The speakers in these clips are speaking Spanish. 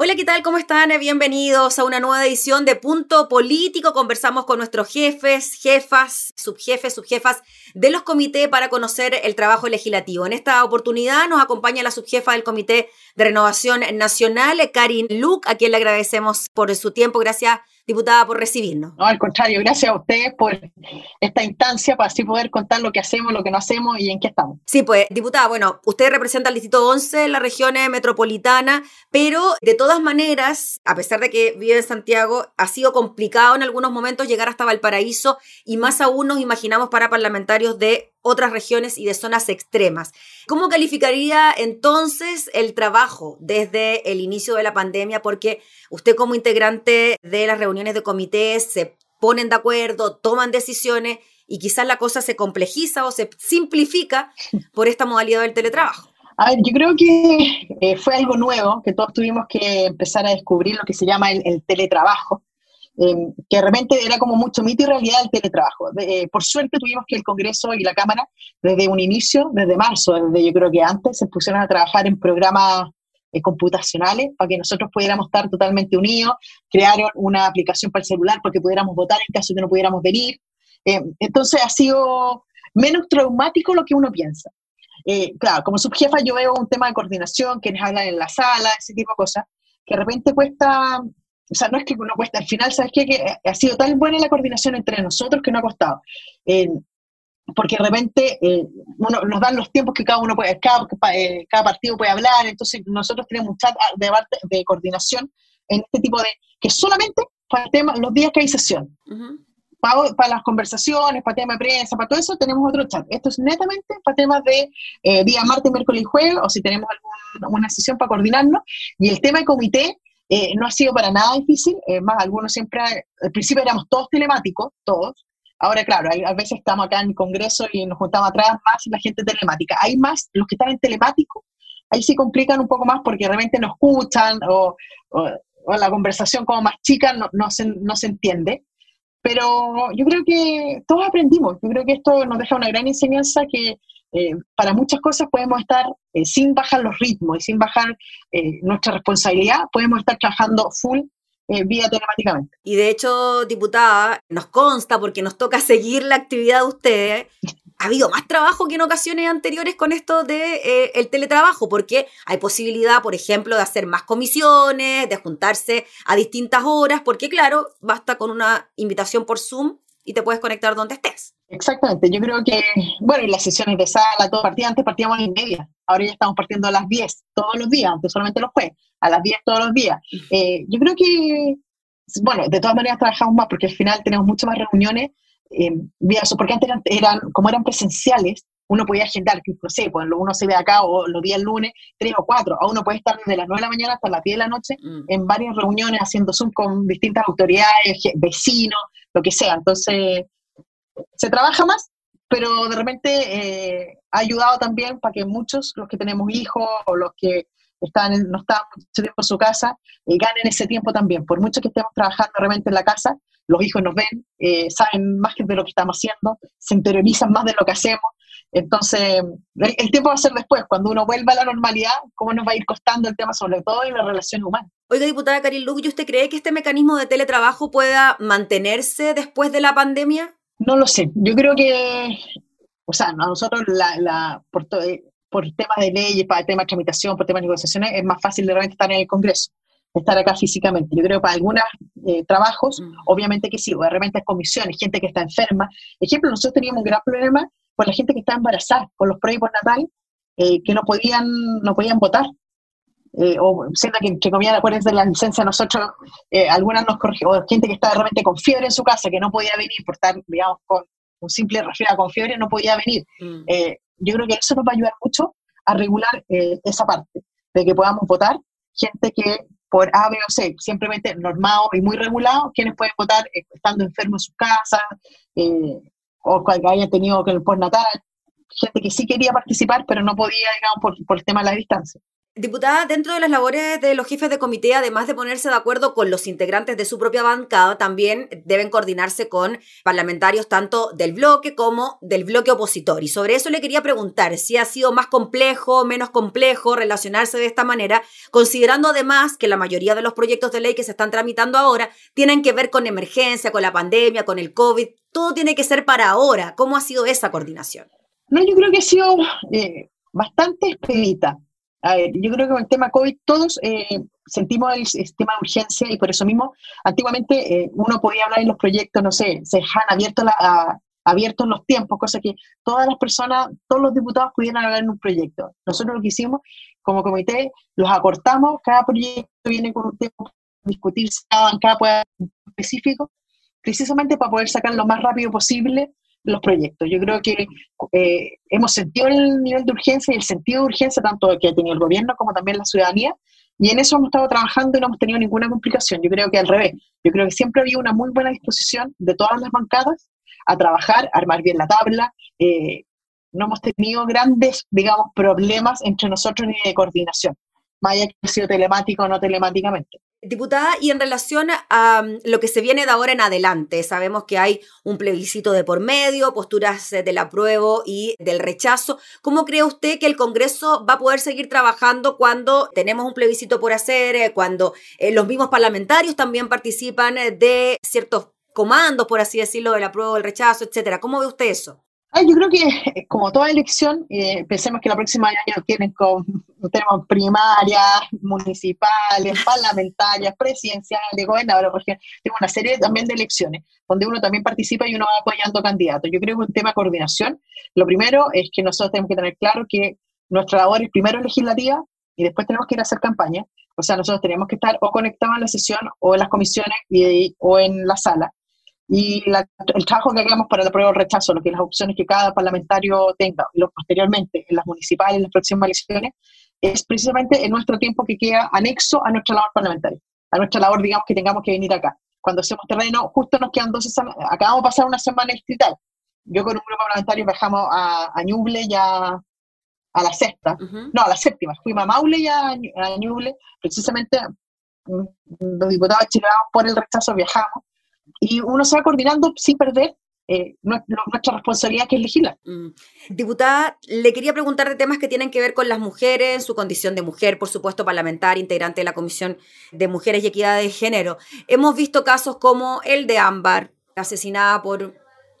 Hola, ¿qué tal? ¿Cómo están? Bienvenidos a una nueva edición de Punto Político. Conversamos con nuestros jefes, jefas, subjefes, subjefas de los comités para conocer el trabajo legislativo. En esta oportunidad nos acompaña la subjefa del Comité de Renovación Nacional, Karin Luke, a quien le agradecemos por su tiempo. Gracias diputada, por recibirnos. No, al contrario, gracias a ustedes por esta instancia para así poder contar lo que hacemos, lo que no hacemos y en qué estamos. Sí, pues, diputada, bueno, usted representa al Distrito 11, la región metropolitana, pero de todas maneras, a pesar de que vive en Santiago, ha sido complicado en algunos momentos llegar hasta Valparaíso y más aún nos imaginamos para parlamentarios de otras regiones y de zonas extremas. ¿Cómo calificaría entonces el trabajo desde el inicio de la pandemia? Porque usted como integrante de las reuniones de comités se ponen de acuerdo, toman decisiones y quizás la cosa se complejiza o se simplifica por esta modalidad del teletrabajo. A ver, yo creo que eh, fue algo nuevo, que todos tuvimos que empezar a descubrir lo que se llama el teletrabajo. Em, que de repente era como mucho mito y realidad el teletrabajo. Eh, por suerte tuvimos que el Congreso y la Cámara, desde un inicio, desde marzo, desde yo creo que antes, se pusieron a trabajar en programas eh, computacionales para que nosotros pudiéramos estar totalmente unidos, crearon una aplicación para el celular porque pudiéramos votar en caso de que no pudiéramos venir. Em, entonces ha sido menos traumático lo que uno piensa. Eh, claro, como subjefa yo veo un tema de coordinación, quienes hablan en la sala, ese tipo de cosas, que de repente cuesta o sea, no es que no cuesta, al final, ¿sabes qué? Que ha sido tan buena la coordinación entre nosotros que no ha costado. porque de repente eh, nos dan los tiempos que cada uno puede, cada, eh, cada partido puede hablar, entonces nosotros tenemos un chat de, de coordinación en este tipo de, que solamente para el tema, los días que hay sesión. para, las conversaciones, para temas de prensa, para todo eso tenemos otro chat. Esto es netamente para temas de eh, día martes, miércoles y jueves, o si tenemos alguna sesión para coordinarnos. Y el tema de comité, eh, no ha sido para nada difícil, eh, más algunos siempre, al principio éramos todos telemáticos, todos. Ahora, claro, a veces estamos acá en el Congreso y nos juntamos atrás más la gente telemática. Hay más, los que están en telemático, ahí sí complican un poco más porque realmente no escuchan o, la conversación como más chica no, no, se, no se entiende. Pero yo creo que todos aprendimos, yo creo que esto nos deja una gran enseñanza que eh, para muchas cosas podemos estar eh, sin bajar los ritmos y sin bajar eh, nuestra responsabilidad, podemos estar trabajando full vía telemáticamente. Y de hecho, diputada, nos consta porque nos toca seguir la actividad de ustedes. Ha habido más trabajo que en ocasiones anteriores con esto de el teletrabajo, porque hay posibilidad, por ejemplo, de hacer más comisiones, de juntarse a distintas horas, porque claro, basta con una invitación por Zoom y te puedes conectar donde estés. Exactamente, yo creo que, bueno, y las sesiones de sala, todo partía, antes partíamos a las media, ahora ya estamos partiendo a las 10 todos los días, antes solamente los jueves, a las 10 todos los días. Eh, yo creo que, bueno, de todas maneras trabajamos más porque al final tenemos muchas más reuniones eh, vía eso, porque antes eran, como eran presenciales, uno podía agendar, que no sé, pues uno se ve acá o los días lunes, tres o cuatro, o uno puede estar desde las 9 de la mañana hasta las 10 de la noche mm. en varias reuniones haciendo Zoom con distintas autoridades, vecinos, lo que sea. Entonces, se trabaja más, pero de repente eh, ha ayudado también para que muchos, los que tenemos hijos o los que están no están mucho tiempo en su casa, eh, ganen ese tiempo también. Por mucho que estemos trabajando realmente en la casa, los hijos nos ven, eh, saben más de lo que estamos haciendo, se interiorizan más de lo que hacemos. Entonces, el, tiempo va a ser después, cuando uno vuelva a la normalidad, cómo nos va a ir costando el tema, sobre todo en las relaciones humanas. Oiga, diputada Karin Luc, ¿usted cree que este mecanismo de teletrabajo pueda mantenerse después de la pandemia? No lo sé. Yo creo que, o sea, nosotros la, por, eh, por temas de leyes, para temas de tramitación, por temas de negociaciones, es más fácil de repente estar en el Congreso, estar acá físicamente. Yo creo que para algunos eh, trabajos, mm. obviamente que sí, o de repente comisiones, gente que está enferma. Ejemplo, nosotros teníamos un gran problema con la gente que está embarazada, con los proyectos natal, eh, que no podían, no podían votar. Eh, o siendo que, que comían acuerdos de la licencia, nosotros, eh, algunas nos corrigió, o gente que estaba realmente con fiebre en su casa, que no podía venir por estar, digamos, con un simple resfriado con fiebre, no podía venir. Mm. yo creo que eso nos va a ayudar mucho a regular esa parte, de que podamos votar gente que por A, B o C, simplemente normado y muy regulado, quienes pueden votar estando enfermos en sus casas, o que haya tenido que el postnatal, gente que sí quería participar, pero no podía, digamos, por, por el tema de la distancia. Diputada, dentro de las labores de los jefes de comité, además de ponerse de acuerdo con los integrantes de su propia bancada, también deben coordinarse con parlamentarios tanto del bloque como del bloque opositor. Y sobre eso le quería preguntar si ha sido más complejo, menos complejo relacionarse de esta manera, considerando además que la mayoría de los proyectos de ley que se están tramitando ahora tienen que ver con emergencia, con la pandemia, con el COVID. Todo tiene que ser para ahora. ¿Cómo ha sido esa coordinación? No, yo creo que ha sido eh, bastante expedita a ver, yo creo que con el tema COVID todos eh, sentimos el sistema de urgencia y por eso mismo, antiguamente eh, uno podía hablar en los proyectos, no sé, se dejan abiertos, la, abiertos los tiempos, cosa que todas las personas, todos los diputados pudieran hablar en un proyecto. Nosotros lo que hicimos como comité, los acortamos, cada proyecto viene con un tiempo discutirse cada bancada específico, precisamente para poder sacar lo más rápido posible los proyectos. Yo creo que eh, hemos sentido el nivel de urgencia y el sentido de urgencia tanto que ha tenido el gobierno como también la ciudadanía, y en eso hemos estado trabajando y no hemos tenido ninguna complicación. Yo creo que al revés, yo creo que siempre había una muy buena disposición de todas las bancadas a trabajar, a armar bien la tabla. Eh, no hemos tenido grandes, digamos, problemas entre nosotros ni de coordinación, más allá que ha sido telemático o no telemáticamente. Diputada, y en relación a mm, lo que se viene de ahora en adelante, sabemos que hay un plebiscito de por medio, posturas eh, del apruebo y del rechazo. ¿Cómo cree usted que el Congreso va a poder seguir trabajando cuando tenemos un plebiscito por hacer, eh, cuando eh, los mismos parlamentarios también participan de ciertos comandos, por así decirlo, del apruebo, del rechazo, etcétera? ¿Cómo ve usted eso? Yo creo que eh, como toda elección, eh, pensemos que la próxima año tienen con, tenemos primarias, municipales, parlamentarias, presidenciales, gobernadores, porque tenemos una serie también de elecciones, donde uno también participa y uno va apoyando candidatos. Yo creo que un tema de coordinación, lo primero es que nosotros tenemos que tener claro que nuestra labor es primero legislativa y después tenemos que ir a hacer campaña. O sea, nosotros tenemos que estar o conectados en la sesión o en las comisiones y, o en la sala y el trabajo que hagamos para el apruebo o rechazo, lo que las opciones que cada parlamentario tenga, y lo posteriormente en las municipales, en las próximas elecciones, es precisamente en nuestro tiempo que queda anexo a nuestra labor parlamentaria, a nuestra labor, digamos, que tengamos que venir acá. Cuando hacemos terreno, justo nos quedan dos semanas, acabamos de pasar una semana distrital. Yo con un grupo parlamentario viajamos a, a Ñuble ya a la sexta, no, a la séptima, fuimos a Maule y a, a Ñuble, precisamente mm, los diputados chilenos por el rechazo viajamos, y uno se va coordinando sin perder eh, nuestra responsabilidad que es legislar. Mm. Diputada, le quería preguntar de temas que tienen que ver con las mujeres, su condición de mujer, por supuesto, parlamentaria, integrante de la Comisión de Mujeres y Equidad de Género. Hemos visto casos como el de Ámbar, asesinada por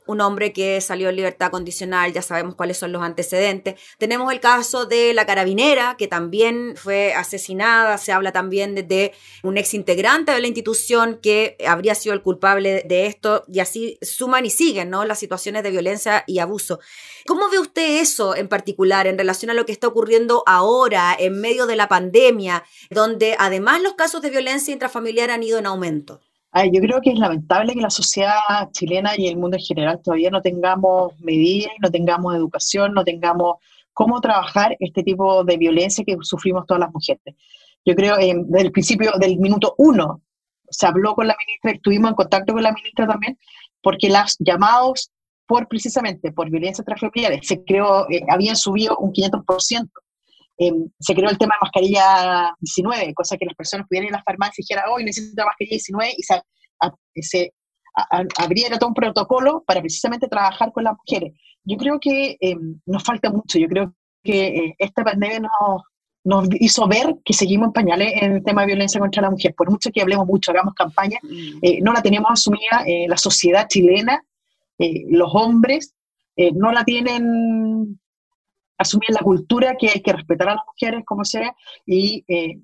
un hombre que salió en libertad condicional, ya sabemos cuáles son los antecedentes. Tenemos el caso de la carabinera, que también fue asesinada, se habla también de, un ex integrante de la institución que habría sido el culpable de esto, y así suman y siguen ¿no? las situaciones de violencia y abuso. ¿Cómo ve usted eso en particular en relación a lo que está ocurriendo ahora en medio de la pandemia, donde además los casos de violencia intrafamiliar han ido en aumento? Yo creo que es lamentable que la sociedad chilena y el mundo en general todavía no tengamos medidas, no tengamos educación, no tengamos cómo trabajar este tipo de violencia que sufrimos todas las mujeres. Yo creo eh, desde el principio, del minuto uno, se habló con la ministra, estuvimos en contacto con la ministra también, porque los llamados por precisamente por violencia transfamiliar se creó, eh, habían subido un 500%. Em, se creó el tema de mascarilla 19, cosa que las personas pudieran ir a la farmacia y dijeran, hoy necesito mascarilla 19, y se, abriera todo un protocolo para precisamente trabajar con las mujeres. Yo creo que em, nos falta mucho, yo creo que eh, esta pandemia nos, nos hizo ver que seguimos en pañales en el tema de violencia contra la mujer. Por mucho que hablemos mucho, hagamos campaña, mm. eh, no la tenemos asumida eh, la sociedad chilena, los hombres no la tienen asumir la cultura que hay que respetar a las mujeres como sea y eh,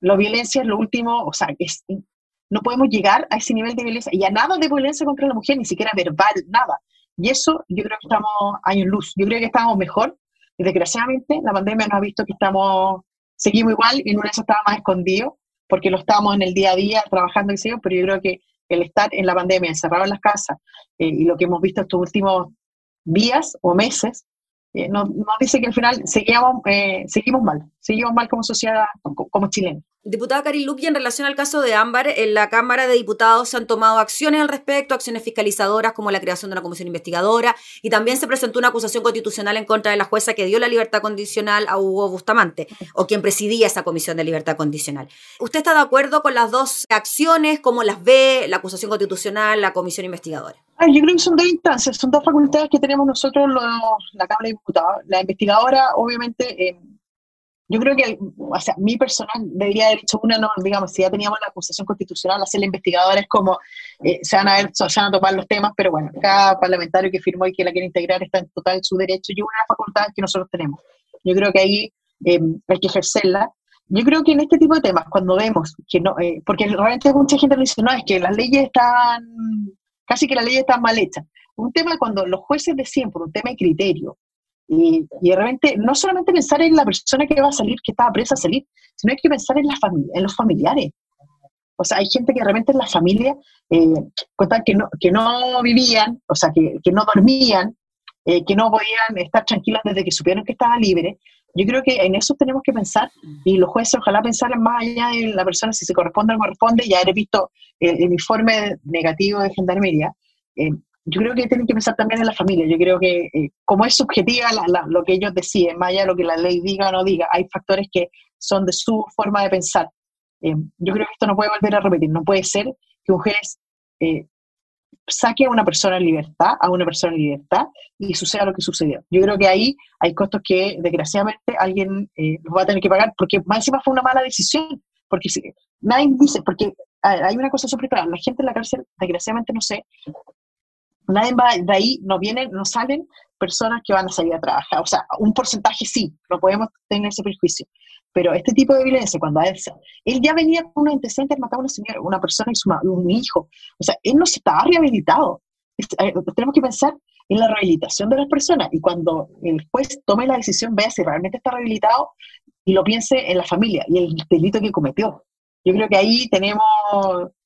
la violencia es lo último, o sea, es, no podemos llegar a ese nivel de violencia y a nada de violencia contra la mujer, ni siquiera verbal, nada. Y eso yo creo que estamos años luz, yo creo que estamos mejor y desgraciadamente la pandemia nos ha visto que estamos, seguimos igual y no estaba más escondido porque lo estamos en el día a día trabajando y pero yo creo que el estar en la pandemia, encerrado en las casas eh, y lo que hemos visto estos últimos días o meses, eh, nos, dice que al final seguimos, eh, seguimos mal, seguimos mal como sociedad, como, como. Diputada Karin Luque, en relación al caso de Ámbar, en la Cámara de Diputados se han tomado acciones al respecto, acciones fiscalizadoras como la creación de una comisión investigadora y también se presentó una acusación constitucional en contra de la jueza que dio la libertad condicional a Hugo Bustamante o quien presidía esa comisión de libertad condicional. ¿Usted está de acuerdo con las dos acciones? ¿Cómo las ve? La acusación constitucional, la comisión investigadora. Yo creo que son dos instancias, son dos facultades que tenemos nosotros, la Cámara de Diputados. La investigadora, obviamente, eh, yo creo que, o sea, mi personal debería haber hecho una, no, digamos, si ya teníamos la acusación constitucional, hacer la investigadora es como, eh, se, van a ver, se van a tomar los temas, pero bueno, cada parlamentario que firmó y que la quiere integrar está en total su derecho y una facultad que nosotros tenemos. Yo creo que ahí eh, hay que ejercerla. Yo creo que en este tipo de temas, cuando vemos que no, eh, porque realmente mucha gente dice, no, es que las leyes están, casi que las leyes están mal hechas. Un tema cuando los jueces deciden por un tema de criterio, y, y, de no solamente pensar en la persona que va a salir, que estaba presa a salir, sino hay que pensar en, la familia, en los familiares. O sea, hay gente que de repente en la familia eh, cuentan que no, que no vivían, o sea, que, que no dormían, eh, que no podían estar tranquilas desde que supieron que estaba libre. Yo creo que en eso tenemos que pensar y los jueces ojalá pensaran más allá de la persona si se corresponde o no corresponde. Ya he visto el, el informe negativo de Gendarmería. Eh, yo creo que tienen que pensar también en la familia. Yo creo que eh, como es subjetiva lo que ellos deciden, más allá de lo que la ley diga o no diga, hay factores que son de su forma de pensar. Eh, yo creo que esto no puede volver a repetir. No puede ser que un juez eh, saque a una persona en libertad, a una persona en libertad, y suceda lo que sucedió. Yo creo que ahí hay costos que desgraciadamente alguien los va a tener que pagar, porque más encima fue una mala decisión. Porque si, nadie dice, porque hay una cosa súper clara, la gente en la cárcel, desgraciadamente, no sé, nadie va, de ahí no vienen, no salen personas que van a salir a trabajar. O sea, un porcentaje sí, no podemos tener ese prejuicio. Pero este tipo de violencia, cuando él, él ya venía con una antecedente de a una señora, una persona y su, un hijo, o sea, él no se estaba rehabilitado. Eh, tenemos que pensar en la rehabilitación de las personas y cuando el juez tome la decisión, vea si realmente está rehabilitado y lo piense en la familia y el delito que cometió. Yo creo que ahí tenemos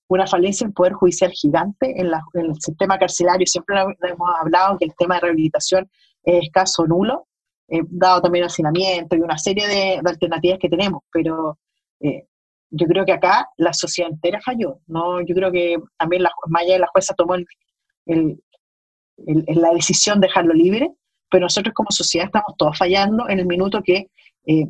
una falencia en poder judicial gigante en, el sistema carcelario. Siempre hemos hablado que el tema de rehabilitación es escaso, nulo, eh, dado también el hacinamiento y una serie de, alternativas que tenemos, pero eh, yo creo que acá la sociedad entera falló. ¿no? Yo creo que también la, Maya de la jueza tomó la decisión de dejarlo libre, pero nosotros como sociedad estamos todos fallando en el minuto que eh,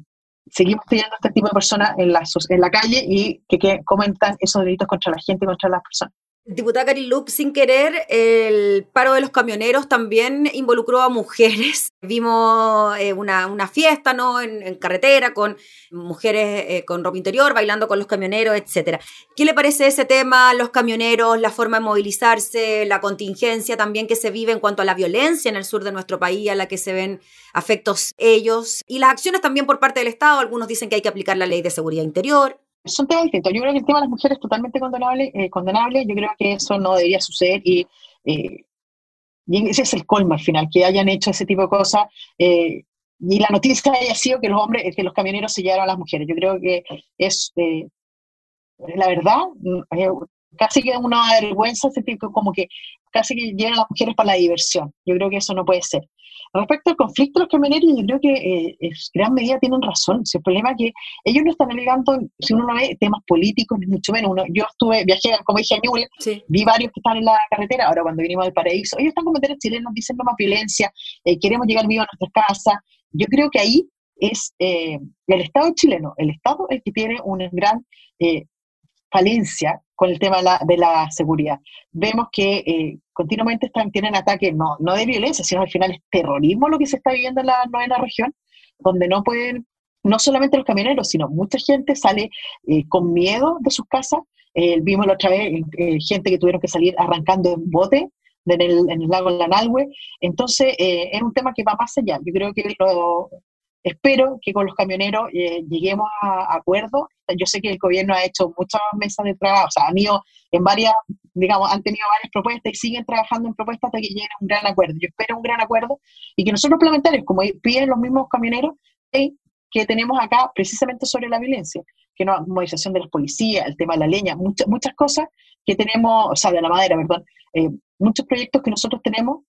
seguimos teniendo este tipo de personas en la, en la calle y que, comentan esos delitos contra la gente y contra las personas. Diputada Karin Luke, sin querer, el paro de los camioneros también involucró a mujeres. Vimos eh, una, una, fiesta ¿no? En, carretera con mujeres eh, con ropa interior, bailando con los camioneros, etc. ¿Qué le parece ese tema, los camioneros, la forma de movilizarse, la contingencia también que se vive en cuanto a la violencia en el sur de nuestro país, a la que se ven afectos ellos, y las acciones también por parte del Estado? Algunos dicen que hay que aplicar la ley de seguridad interior son temas distintos. Yo creo que el tema de las mujeres es totalmente condenable, eh, condenable. Yo creo que eso no debería suceder y, eh, y, ese es el colmo al final, que hayan hecho ese tipo de cosas. Eh, y la noticia haya sido que los hombres, que los camioneros se llevaron a las mujeres. Yo creo que es, la verdad, casi que una vergüenza, como que casi que llegan a las mujeres para la diversión. Yo creo que eso no puede ser. Respecto al conflicto de los camioneros, yo creo que eh, en gran medida tienen razón. el problema es que ellos no están alegando, si uno no ve temas políticos, ni mucho menos. Uno, yo estuve, viajé, como dije, a Ñuble, vi varios que están en la carretera, ahora cuando vinimos del paraíso, ellos están como chilenos, dicen no más violencia, eh, queremos llegar vivo a nuestras casas. Yo creo que ahí es eh, el Estado chileno, el Estado el que tiene una gran falencia con el tema de la, seguridad. Vemos que eh, continuamente están, tienen ataques no, no de violencia, sino al final es terrorismo lo que se está viviendo en la novena región, donde no pueden, no solamente los camioneros, sino mucha gente sale eh, con miedo de sus casas. Eh, vimos la otra vez gente que tuvieron que salir arrancando en bote en el, en el lago Lanalhue. Entonces, es un tema que va más allá. Yo creo que lo, Espero que con los camioneros eh, lleguemos a acuerdos. Yo sé que el gobierno ha hecho muchas mesas de trabajo, o sea, han ido en varias, digamos, han tenido varias propuestas y siguen trabajando en propuestas hasta que lleguen a un gran acuerdo. Yo espero un gran acuerdo y que nosotros parlamentarios, como piden los mismos camioneros, que tenemos acá precisamente sobre la violencia, que no movilización de las policías, el tema de la leña, muchas, muchas cosas que tenemos, o sea, de la madera, perdón, eh, muchos proyectos que nosotros tenemos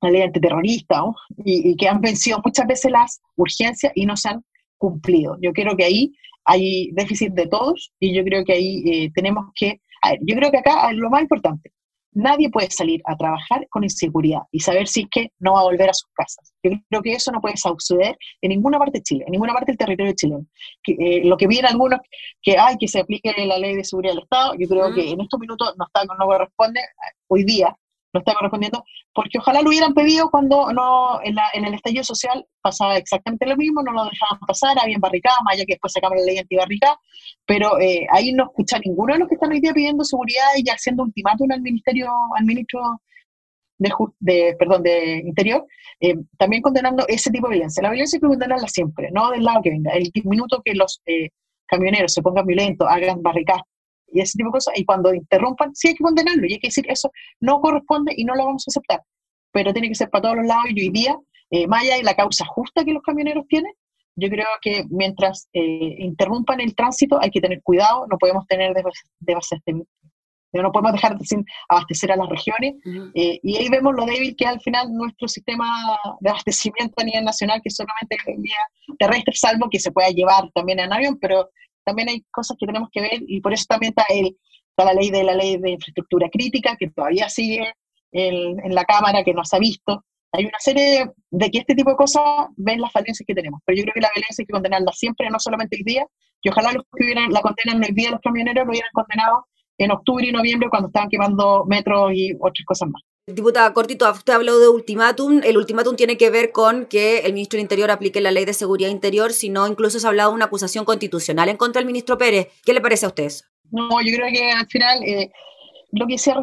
la ley antiterrorista, y, que han vencido muchas veces las urgencias y no se han cumplido. Yo creo que ahí hay déficit de todos y yo creo que ahí eh, tenemos que, a ver, yo creo que acá lo más importante, nadie puede salir a trabajar con inseguridad y saber si es que no va a volver a sus casas. Yo creo que eso no puede suceder en ninguna parte de Chile, en ninguna parte del territorio chileno. Que, eh, lo que vienen algunos que hay que se aplique la ley de seguridad del Estado, yo creo que en estos minutos no, está, no corresponde, hoy día no está correspondiendo, porque ojalá lo hubieran pedido cuando no en, la, en, el estallido social pasaba exactamente lo mismo, no lo dejaban pasar, había barricadas, más allá que después sacaban la ley antibarricada, pero eh, ahí no escucha ninguno de los que están hoy día pidiendo seguridad y haciendo ultimátum al ministerio, al ministro de, de perdón, de Interior, eh, también condenando ese tipo de violencia. La violencia hay que condenarla siempre, no del lado que venga. El minuto que los eh, camioneros se pongan violentos, hagan barricadas y ese tipo de cosas. Y cuando interrumpan, sí hay que condenarlo y hay que decir eso no corresponde y no lo vamos a aceptar. Pero tiene que ser para todos los lados y hoy día, eh, más allá de la causa justa que los camioneros tienen, yo creo que mientras eh, interrumpan el tránsito hay que tener cuidado, no podemos tener desabastecimiento. No podemos dejar sin abastecer a las regiones. Eh, y ahí vemos lo débil que es al final nuestro sistema de abastecimiento a nivel nacional, que solamente es vía terrestre, salvo que se pueda llevar también en avión, pero también hay cosas que tenemos que ver y por eso también está, el, está la ley de la ley de infraestructura crítica que todavía sigue en, la Cámara, que no se ha visto. Hay una serie de que este tipo de cosas ven las falencias que tenemos, pero yo creo que la violencia hay que condenarla siempre, no solamente hoy día, y ojalá los que hubieran, la condenan hoy día los camioneros lo hubieran condenado en octubre y noviembre cuando estaban quemando metros y otras cosas más. Diputada Cortito, usted habló de ultimátum. El ultimátum tiene que ver con que el ministro del Interior aplique la ley de seguridad interior, sino incluso se ha hablado de una acusación constitucional en contra del ministro Pérez. ¿Qué le parece a usted eso? No, yo creo que al final eh, lo que sea,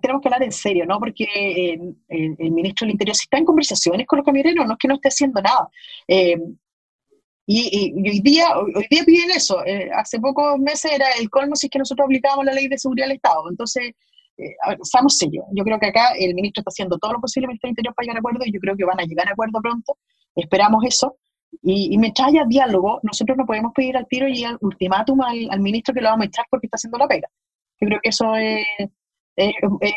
tenemos que hablar en serio, ¿no? Porque eh, el, ministro del Interior, si está en conversaciones con los camioneros, no es que no esté haciendo nada. Eh, y, hoy día hoy día piden eso. hace pocos meses era el colmo si es que nosotros aplicábamos la ley de seguridad del Estado. Entonces, eh, seamos serios. Yo creo que acá el ministro está haciendo todo lo posible, el Ministerio Interior, para llegar a acuerdo y yo creo que van a llegar a acuerdo pronto. Esperamos eso. Y, y mientras haya diálogo, nosotros no podemos pedir al tiro y al ultimátum al, ministro que lo vamos a echar porque está haciendo la pega. Yo creo que eso es,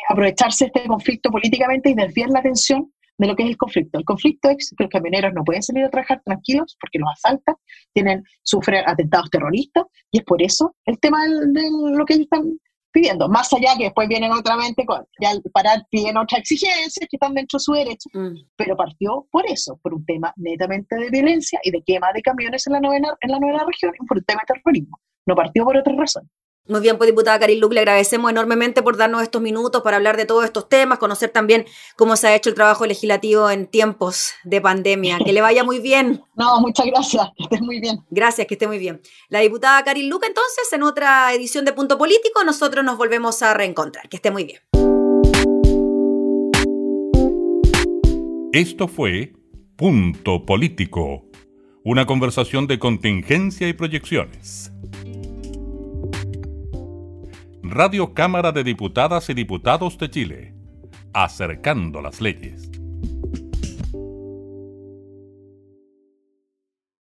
aprovecharse este conflicto políticamente y desviar la atención de lo que es el conflicto. El conflicto es que los camioneros no pueden salir a trabajar tranquilos porque los asaltan, tienen, sufren atentados terroristas y es por eso el tema de lo que ellos están pidiendo. Más allá que después vienen otra vez, ya al parar piden otras exigencias que están dentro de su derecho, mm. pero partió por eso, por un tema netamente de violencia y de quema de camiones en la novena, en la novena región y por un tema de terrorismo. No partió por otra razón. Muy bien, pues diputada Karin Luc, le agradecemos enormemente por darnos estos minutos para hablar de todos estos temas, conocer también cómo se ha hecho el trabajo legislativo en tiempos de pandemia. Que le vaya muy bien. No, muchas gracias, que estés muy bien. Gracias, que esté muy bien. La diputada Karin Luc, entonces, en otra edición de Punto Político, nosotros nos volvemos a reencontrar. Que esté muy bien. Esto fue Punto Político, una conversación de contingencia y proyecciones. Radio Cámara de Diputadas y Diputados de Chile, acercando las leyes.